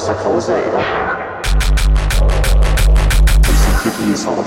Sarkophose, ey. Das ist ein Kippen ins Haut.